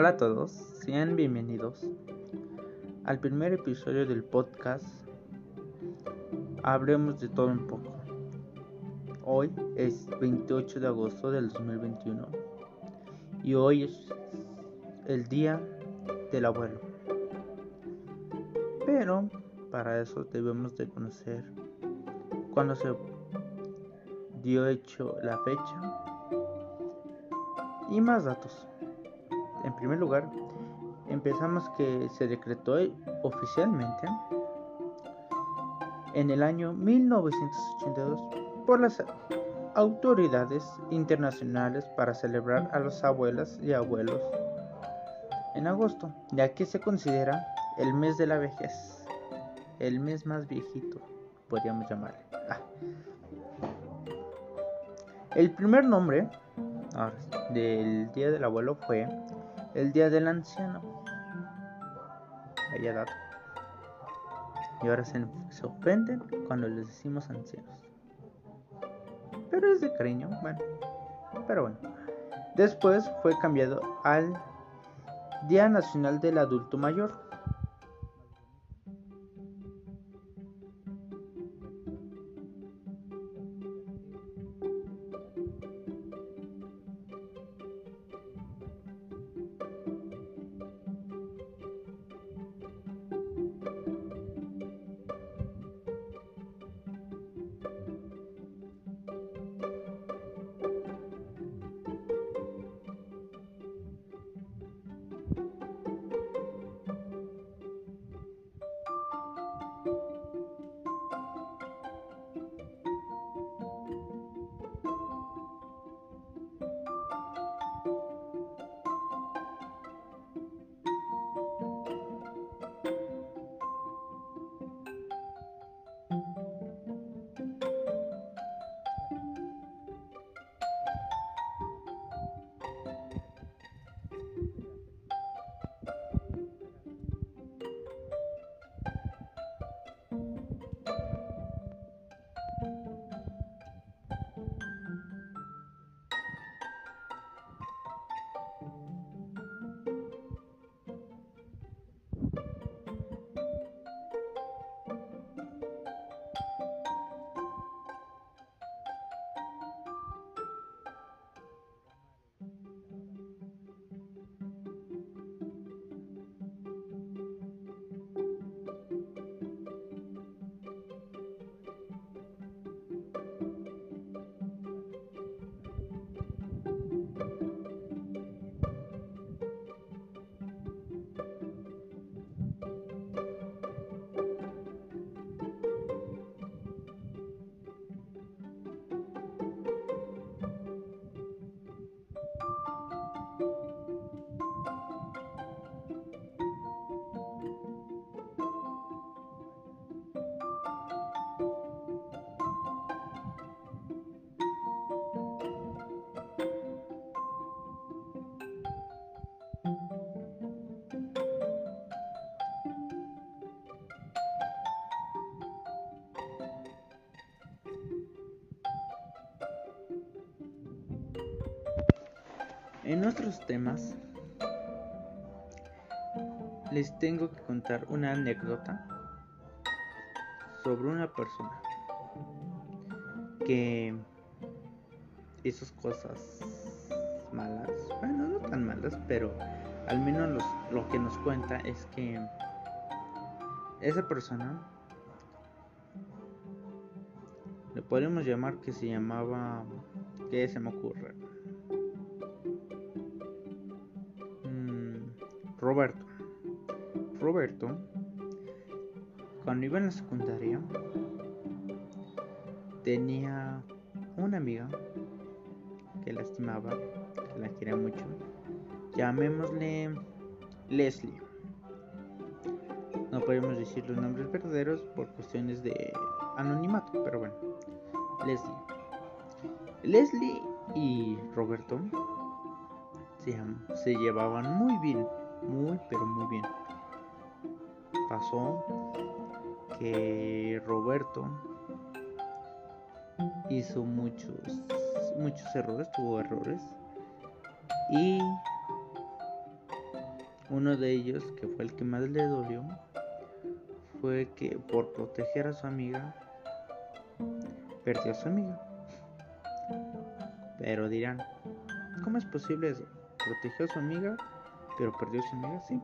Hola a todos, sean bienvenidos al primer episodio del podcast Hablemos de todo un poco. Hoy es 28 de agosto del 2021 y hoy es el día del abuelo. Pero para eso debemos de conocer cuándo se dio hecho la fecha y más datos. En primer lugar, empezamos que se decretó oficialmente en el año 1982 por las autoridades internacionales para celebrar a los abuelas y abuelos en agosto, ya que se considera el mes de la vejez, el mes más viejito, podríamos llamarle. Ah. El primer nombre del Día del Abuelo fue el Día del Anciano. Vaya dato. Y ahora se, ofenden cuando les decimos ancianos. Pero es de cariño, bueno. Pero bueno. Después fue cambiado al Día Nacional del Adulto Mayor. En otros temas, les tengo que contar una anécdota sobre una persona que hizo cosas malas, bueno, no tan malas, pero al menos lo que nos cuenta es que esa persona le podemos llamar que se llamaba, ¿qué se me ocurre? Roberto. Roberto, cuando iba en la secundaria, tenía una amiga que la estimaba, que la quería mucho. Llamémosle Leslie. No podemos decir los nombres verdaderos por cuestiones de anonimato, pero bueno. Leslie. Leslie y Roberto se, se llevaban muy bien muy pero muy bien. Pasó que Roberto hizo muchos muchos errores, tuvo errores y Uno de ellos, que fue el que más le dolió, fue que por proteger a su amiga, perdió a su amiga. Pero dirán, ¿cómo es posible eso? Protegió a su amiga, pero perdió su amiga, sí.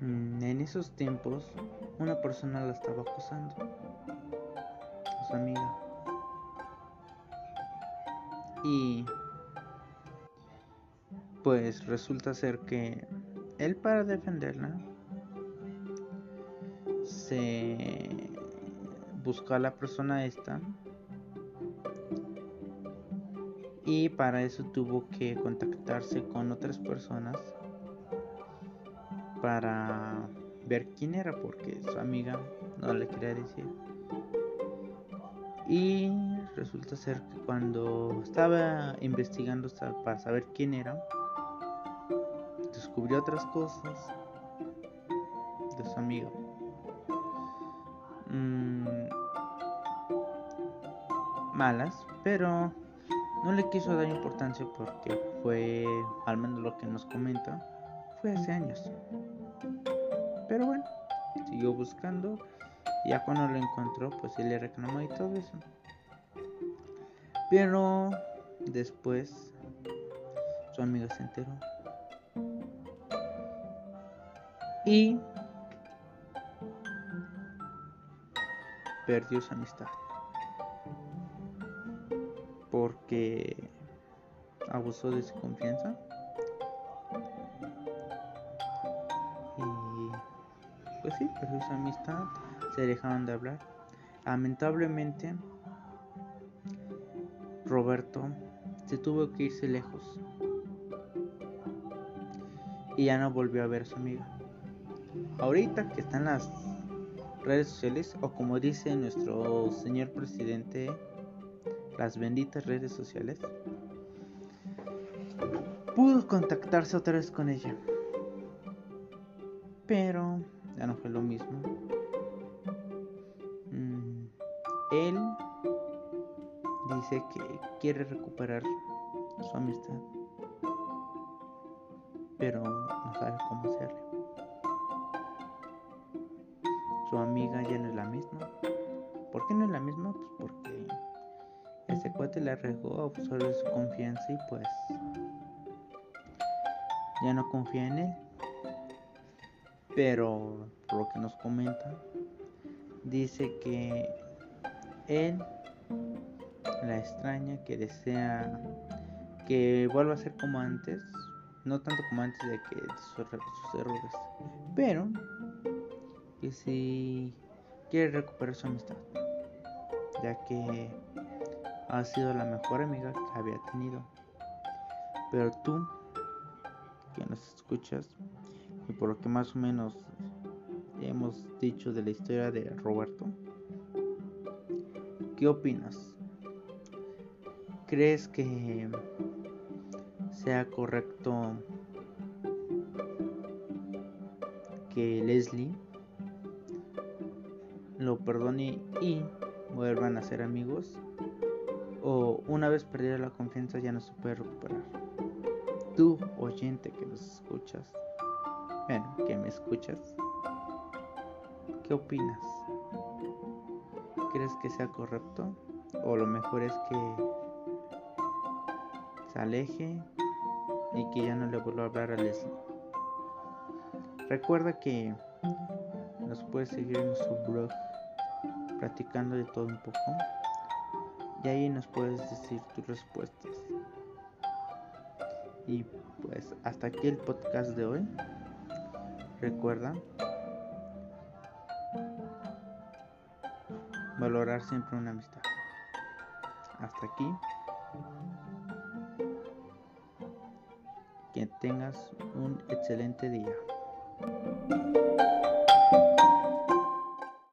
Mm, en esos tiempos, una persona la estaba acosando a su amiga. Y pues resulta ser que él para defenderla se buscó a la persona esta y para eso tuvo que contactarse con otras personas para ver quién era porque su amiga no le quería decir y resulta ser que cuando estaba investigando para saber quién era descubrió otras cosas de su amigo. Mm, malas, pero no le quiso dar importancia porque fue, al menos lo que nos comenta, fue hace años. Pero bueno, siguió buscando. Y ya cuando lo encontró, pues él le reclamó y todo eso. Pero después su amigo se enteró y perdió su amistad porque abusó de su confianza. Y pues sí, perdió su amistad, se dejaron de hablar. Lamentablemente, Roberto se tuvo que irse lejos. Y ya no volvió a ver a su amiga. Ahorita que están las redes sociales o como dice nuestro señor presidente las benditas redes sociales pudo contactarse otra vez con ella pero ya no fue lo mismo mm, él dice que quiere recuperar su amistad pero no sabe cómo hacerlo su amiga ya no es la misma. ¿Por qué no es la misma? Pues porque ese cuate le regó, de su confianza y pues ya no confía en él. Pero por lo que nos comenta, dice que él la extraña, que desea que vuelva a ser como antes, no tanto como antes de que sus errores, pero que si quiere recuperar su amistad, ya que ha sido la mejor amiga que había tenido. Pero tú, que nos escuchas, y por lo que más o menos hemos dicho de la historia de Roberto, ¿qué opinas? ¿Crees que sea correcto que Leslie lo perdone y vuelvan a ser amigos. O una vez perdida la confianza ya no se puede recuperar. Tú, oyente que nos escuchas, bueno, que me escuchas, ¿qué opinas? ¿Crees que sea correcto? ¿O lo mejor es que se aleje y que ya no le vuelva a hablar a Leslie? Recuerda que nos puedes seguir en su blog platicando de todo un poco y ahí nos puedes decir tus respuestas. Y pues hasta aquí el podcast de hoy. Recuerda valorar siempre una amistad. Hasta aquí. Que tengas un excelente día.